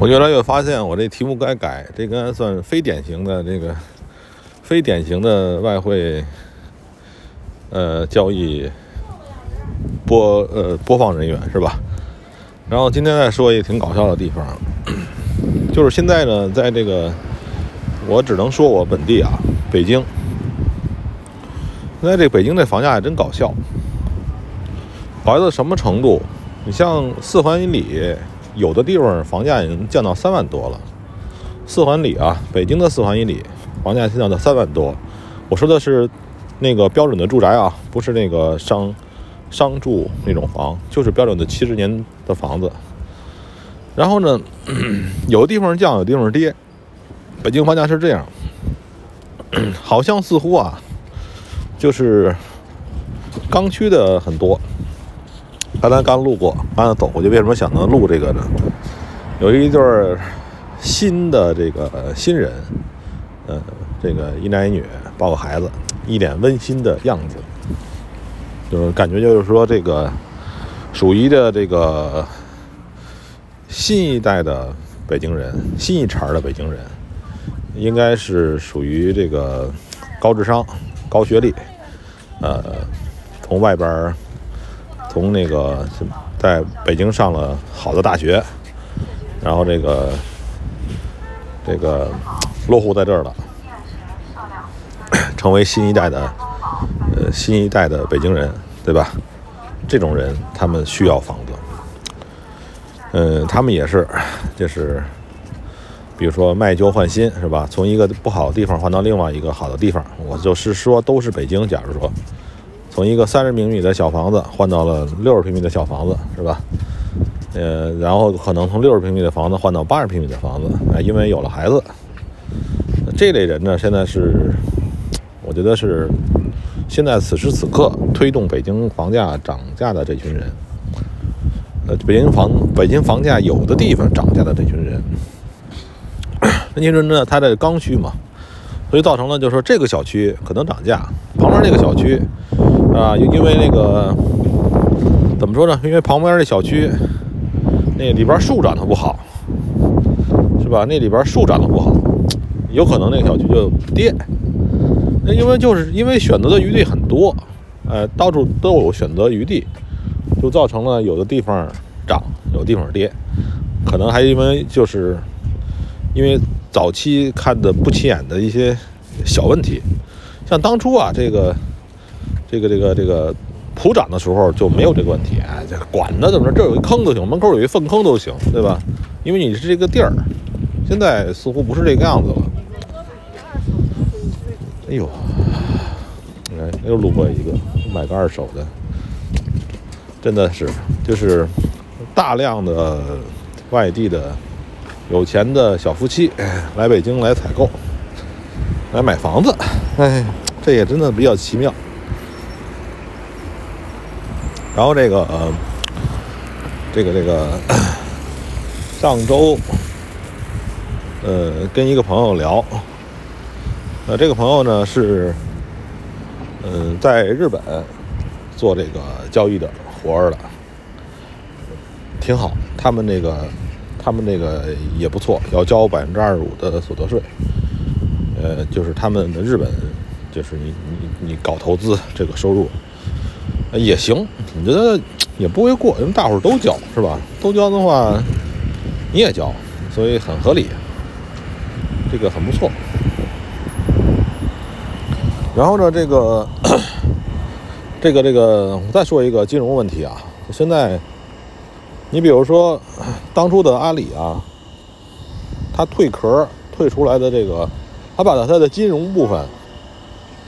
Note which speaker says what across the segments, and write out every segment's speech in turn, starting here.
Speaker 1: 我越来越发现，我这题目该改，这应该算非典型的这个非典型的外汇呃交易播呃播放人员是吧？然后今天再说一个挺搞笑的地方，就是现在呢，在这个我只能说我本地啊，北京，现在这北京这房价还真搞笑，搞到什么程度？你像四环以里。有的地方房价已经降到三万多了，四环里啊，北京的四环以里房价降到三万多。我说的是那个标准的住宅啊，不是那个商商住那种房，就是标准的七十年的房子。然后呢，有的地方降，有的地方跌。北京房价是这样，好像似乎啊，就是刚需的很多。刚才刚路过，刚才走过去，为什么想到录这个呢？有一对新的这个新人，呃，这个一男一女抱个孩子，一脸温馨的样子，就是感觉就是说这个属于的这个新一代的北京人，新一茬的北京人，应该是属于这个高智商、高学历，呃，从外边。从那个在北京上了好的大学，然后这个这个落户在这儿了，成为新一代的呃新一代的北京人，对吧？这种人他们需要房子，嗯，他们也是，就是比如说卖旧换新，是吧？从一个不好的地方换到另外一个好的地方，我就是说都是北京，假如说。从一个三十平米的小房子换到了六十平米的小房子，是吧？呃，然后可能从六十平米的房子换到八十平米的房子，哎，因为有了孩子。这类人呢，现在是，我觉得是现在此时此刻推动北京房价涨价的这群人。呃，北京房北京房价有的地方涨价的这群人，那群人呢，他的刚需嘛，所以造成了就是说这个小区可能涨价，旁边那个小区。啊，因为那个怎么说呢？因为旁边那小区那里边树长得不好，是吧？那里边树长得不好，有可能那个小区就跌。那因为就是因为选择的余地很多，呃，到处都有选择余地，就造成了有的地方涨，有的地方跌。可能还因为就是因为早期看的不起眼的一些小问题，像当初啊这个。这个这个这个普涨的时候就没有这个问题，哎，这管它怎么着，这有一坑都行，门口有一粪坑都行，对吧？因为你是这个地儿。现在似乎不是这个样子了。哎呦，哎，又路过一个，买个二手的，真的是，就是大量的外地的有钱的小夫妻来北京来采购，来买房子，哎，这也真的比较奇妙。然后这个呃，这个这个上周呃跟一个朋友聊，呃这个朋友呢是嗯在日本做这个交易的活儿的，挺好。他们那个他们那个也不错，要交百分之二十五的所得税。呃，就是他们的日本，就是你你你搞投资这个收入。也行，我觉得也不为过，因为大伙儿都交是吧？都交的话，你也交，所以很合理，这个很不错。然后呢，这个这个这个，我再说一个金融问题啊。现在，你比如说当初的阿里啊，它退壳退出来的这个，它把它的金融部分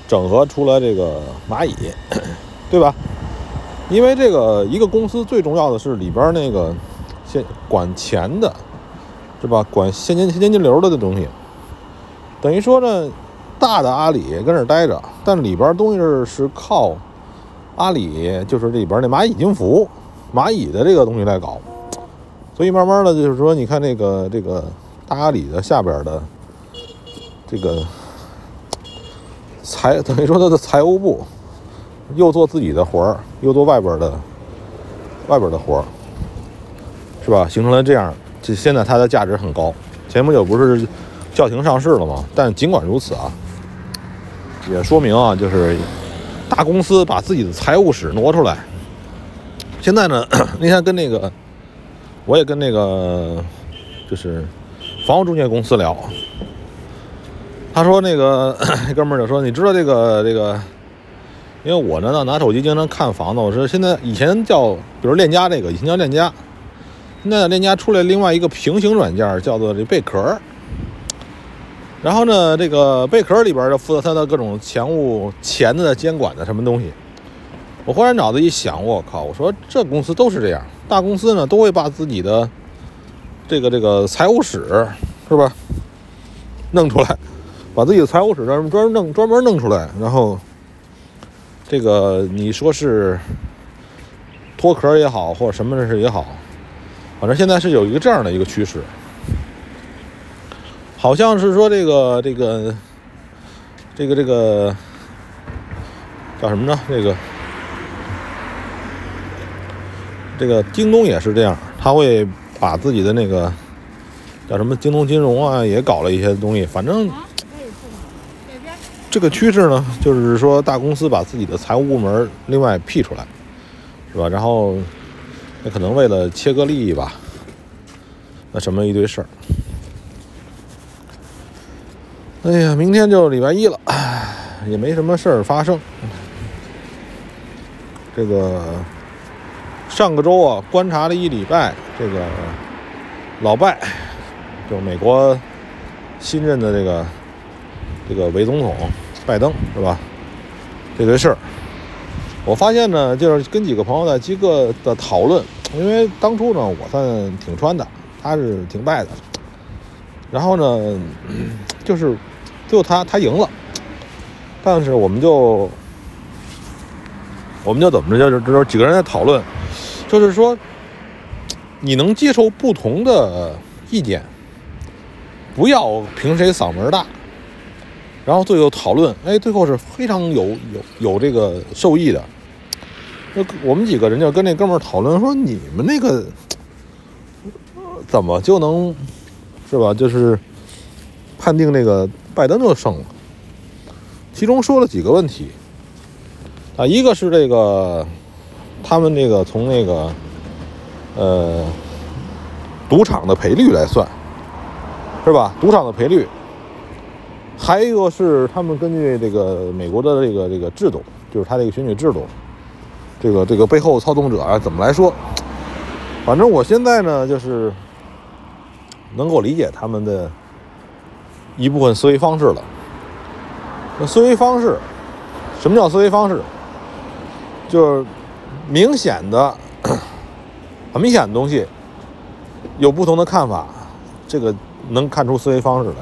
Speaker 1: 整合出来，这个蚂蚁，对吧？因为这个一个公司最重要的是里边那个现管钱的，是吧？管现金现金流的这东西，等于说呢，大的阿里跟这待着，但里边东西是靠阿里，就是里边那蚂蚁金服、蚂蚁的这个东西来搞，所以慢慢的就是说，你看这个这个大阿里的下边的这个财，等于说它的财务部。又做自己的活儿，又做外边的外边的活儿，是吧？形成了这样这现在它的价值很高。前不久不是叫停上市了吗？但尽管如此啊，也说明啊，就是大公司把自己的财务室挪出来。现在呢，那天跟那个，我也跟那个，就是房屋中介公司聊，他说那个 哥们儿就说，你知道这个这个，因为我呢拿手机经常看房子，我说现在以前叫比如链家这个，以前叫链家，现在链家出来另外一个平行软件叫做这贝壳，然后呢这个贝壳里边就负责它的各种钱务钱的监管的什么东西。我忽然脑子一想，我靠！我说这公司都是这样，大公司呢都会把自己的这个这个财务室是吧弄出来，把自己的财务室专专弄专门弄出来，然后这个你说是脱壳也好，或者什么的事也好，反正现在是有一个这样的一个趋势，好像是说这个这个这个这个叫什么呢？这个。这个京东也是这样，他会把自己的那个叫什么京东金融啊，也搞了一些东西。反正这个趋势呢，就是说大公司把自己的财务部门另外辟出来，是吧？然后那可能为了切割利益吧，那什么一堆事儿。哎呀，明天就礼拜一了，也没什么事儿发生。这个。上个周啊，观察了一礼拜，这个老拜，就美国新任的这个这个伪总统拜登是吧？这堆事儿，我发现呢，就是跟几个朋友在几个的讨论，因为当初呢，我算挺穿的，他是挺败的，然后呢，就是最后他他赢了，但是我们就我们就怎么着，就是就是几个人在讨论。就是说，你能接受不同的意见，不要凭谁嗓门大，然后最后讨论，哎，最后是非常有有有这个受益的。那我们几个人就跟那哥们儿讨论说，你们那个怎么就能是吧？就是判定那个拜登就胜了。其中说了几个问题啊，一个是这个。他们那个从那个，呃，赌场的赔率来算，是吧？赌场的赔率，还有一个是他们根据这个美国的这个这个制度，就是他这个选举制度，这个这个背后操纵者啊怎么来说？反正我现在呢，就是能够理解他们的一部分思维方式了。那思维方式，什么叫思维方式？就是。明显的，很 明显的东西，有不同的看法，这个能看出思维方式来。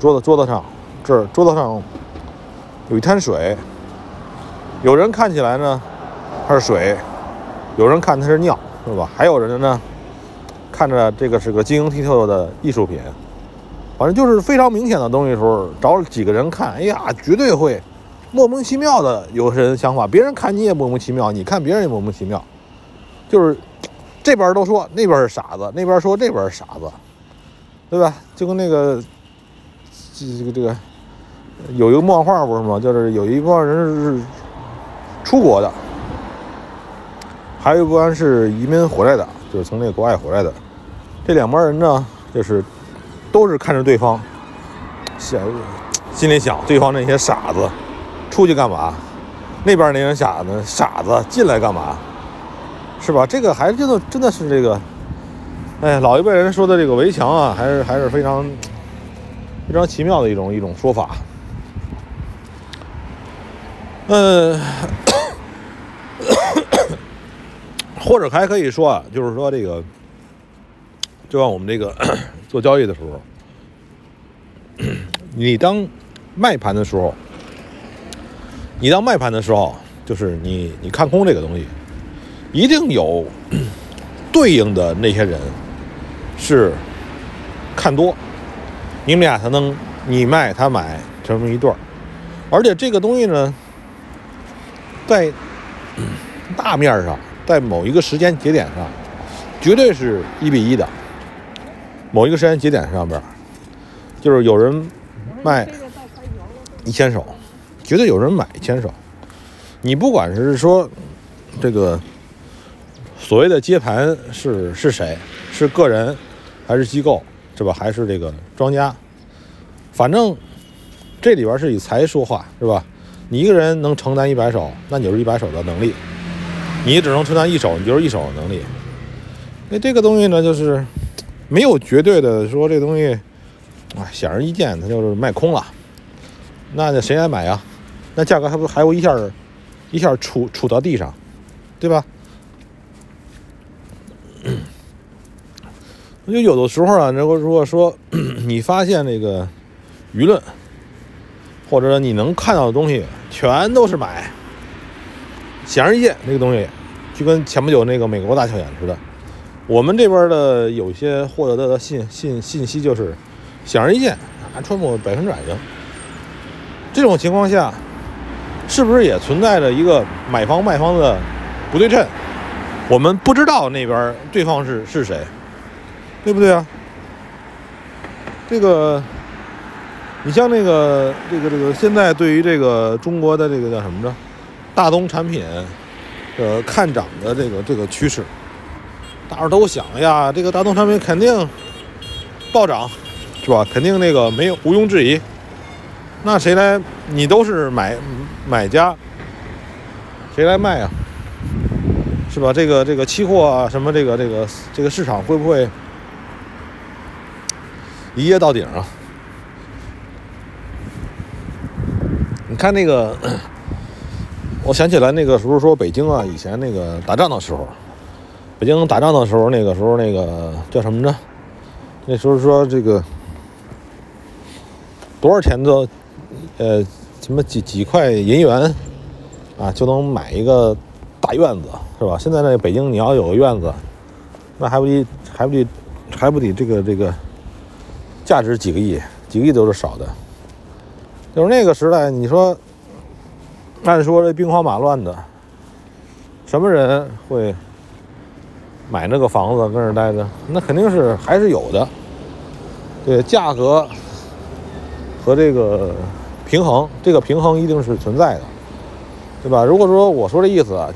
Speaker 1: 桌子桌子上，这儿桌子上有一滩水，有人看起来呢它是水，有人看它是尿，是吧？还有人呢看着这个是个晶莹剔透的艺术品，反正就是非常明显的东西的时候，找几个人看，哎呀，绝对会。莫名其妙的有人想法，别人看你也莫名其妙，你看别人也莫名其妙，就是这边都说那边是傻子，那边说这边是傻子，对吧？就跟那个这个这个有一个漫画不是吗？就是有一帮人是出国的，还有一帮是移民回来的，就是从那个国外回来的。这两帮人呢，就是都是看着对方想心里想对方那些傻子。出去干嘛？那边那些傻子，傻子进来干嘛？是吧？这个还真的真的是这个，哎，老一辈人说的这个围墙啊，还是还是非常非常奇妙的一种一种说法。嗯，或者还可以说啊，就是说这个，就像我们这个 做交易的时候，你当卖盘的时候。你当卖盘的时候，就是你你看空这个东西，一定有对应的那些人是看多，你们俩才能你卖他买成为一对儿。而且这个东西呢，在大面上，在某一个时间节点上，绝对是一比一的，某一个时间节点上边，就是有人卖一千手，绝对有人买一千手。你不管是说这个所谓的接盘是是谁，是个人还是机构，是吧？还是这个庄家，反正这里边是以财说话，是吧？你一个人能承担一百手，那你就是一百手的能力；你只能承担一手，你就是一手的能力。那这个东西呢，就是没有绝对的说这东西，啊，显而易见，它就是卖空了。那谁来买呀？那价格还不还会一下一下杵杵到地上，对吧？就有的时候啊，如果如果说 你发现那个舆论，或者你能看到的东西全都是买，显而易见，那个东西就跟前不久那个美国大选似的。我们这边的有些获得的信信信息就是显而易见，啊，川普百分之百赢。这种情况下，是不是也存在着一个买方卖方的不对称？我们不知道那边对方是是谁，对不对啊？这个，你像那个这个这个，现在对于这个中国的这个叫什么着，大宗产品，呃，看涨的这个这个趋势。大伙都想呀，这个大宗产品肯定暴涨，是吧？肯定那个没有毋庸置疑。那谁来？你都是买买家，谁来卖啊？是吧？这个这个期货啊，什么这个这个这个市场会不会一夜到顶啊？你看那个，我想起来那个时候说北京啊，以前那个打仗的时候。北京打仗的时候，那个时候那个叫什么着？那时候说这个多少钱都，呃，什么几几块银元啊，就能买一个大院子，是吧？现在那北京你要有个院子，那还不得还不得还不得这个这个价值几个亿，几个亿都是少的。就是那个时代，你说按说这兵荒马乱的，什么人会？买那个房子跟这待着，那肯定是还是有的。对，价格和这个平衡，这个平衡一定是存在的，对吧？如果说我说这意思啊，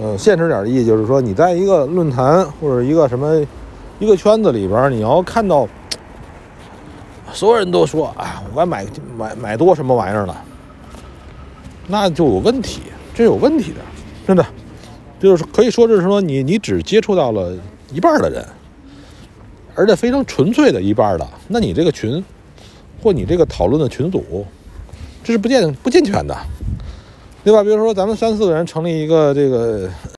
Speaker 1: 呃，现实点的意思就是说，你在一个论坛或者一个什么一个圈子里边，你要看到所有人都说，哎，我该买买买多什么玩意儿了，那就有问题，这有问题的，真的。就是可以说，就是说你你只接触到了一半的人，而且非常纯粹的一半的，那你这个群或你这个讨论的群组，这是不健不健全的，对吧？比如说咱们三四个人成立一个这个。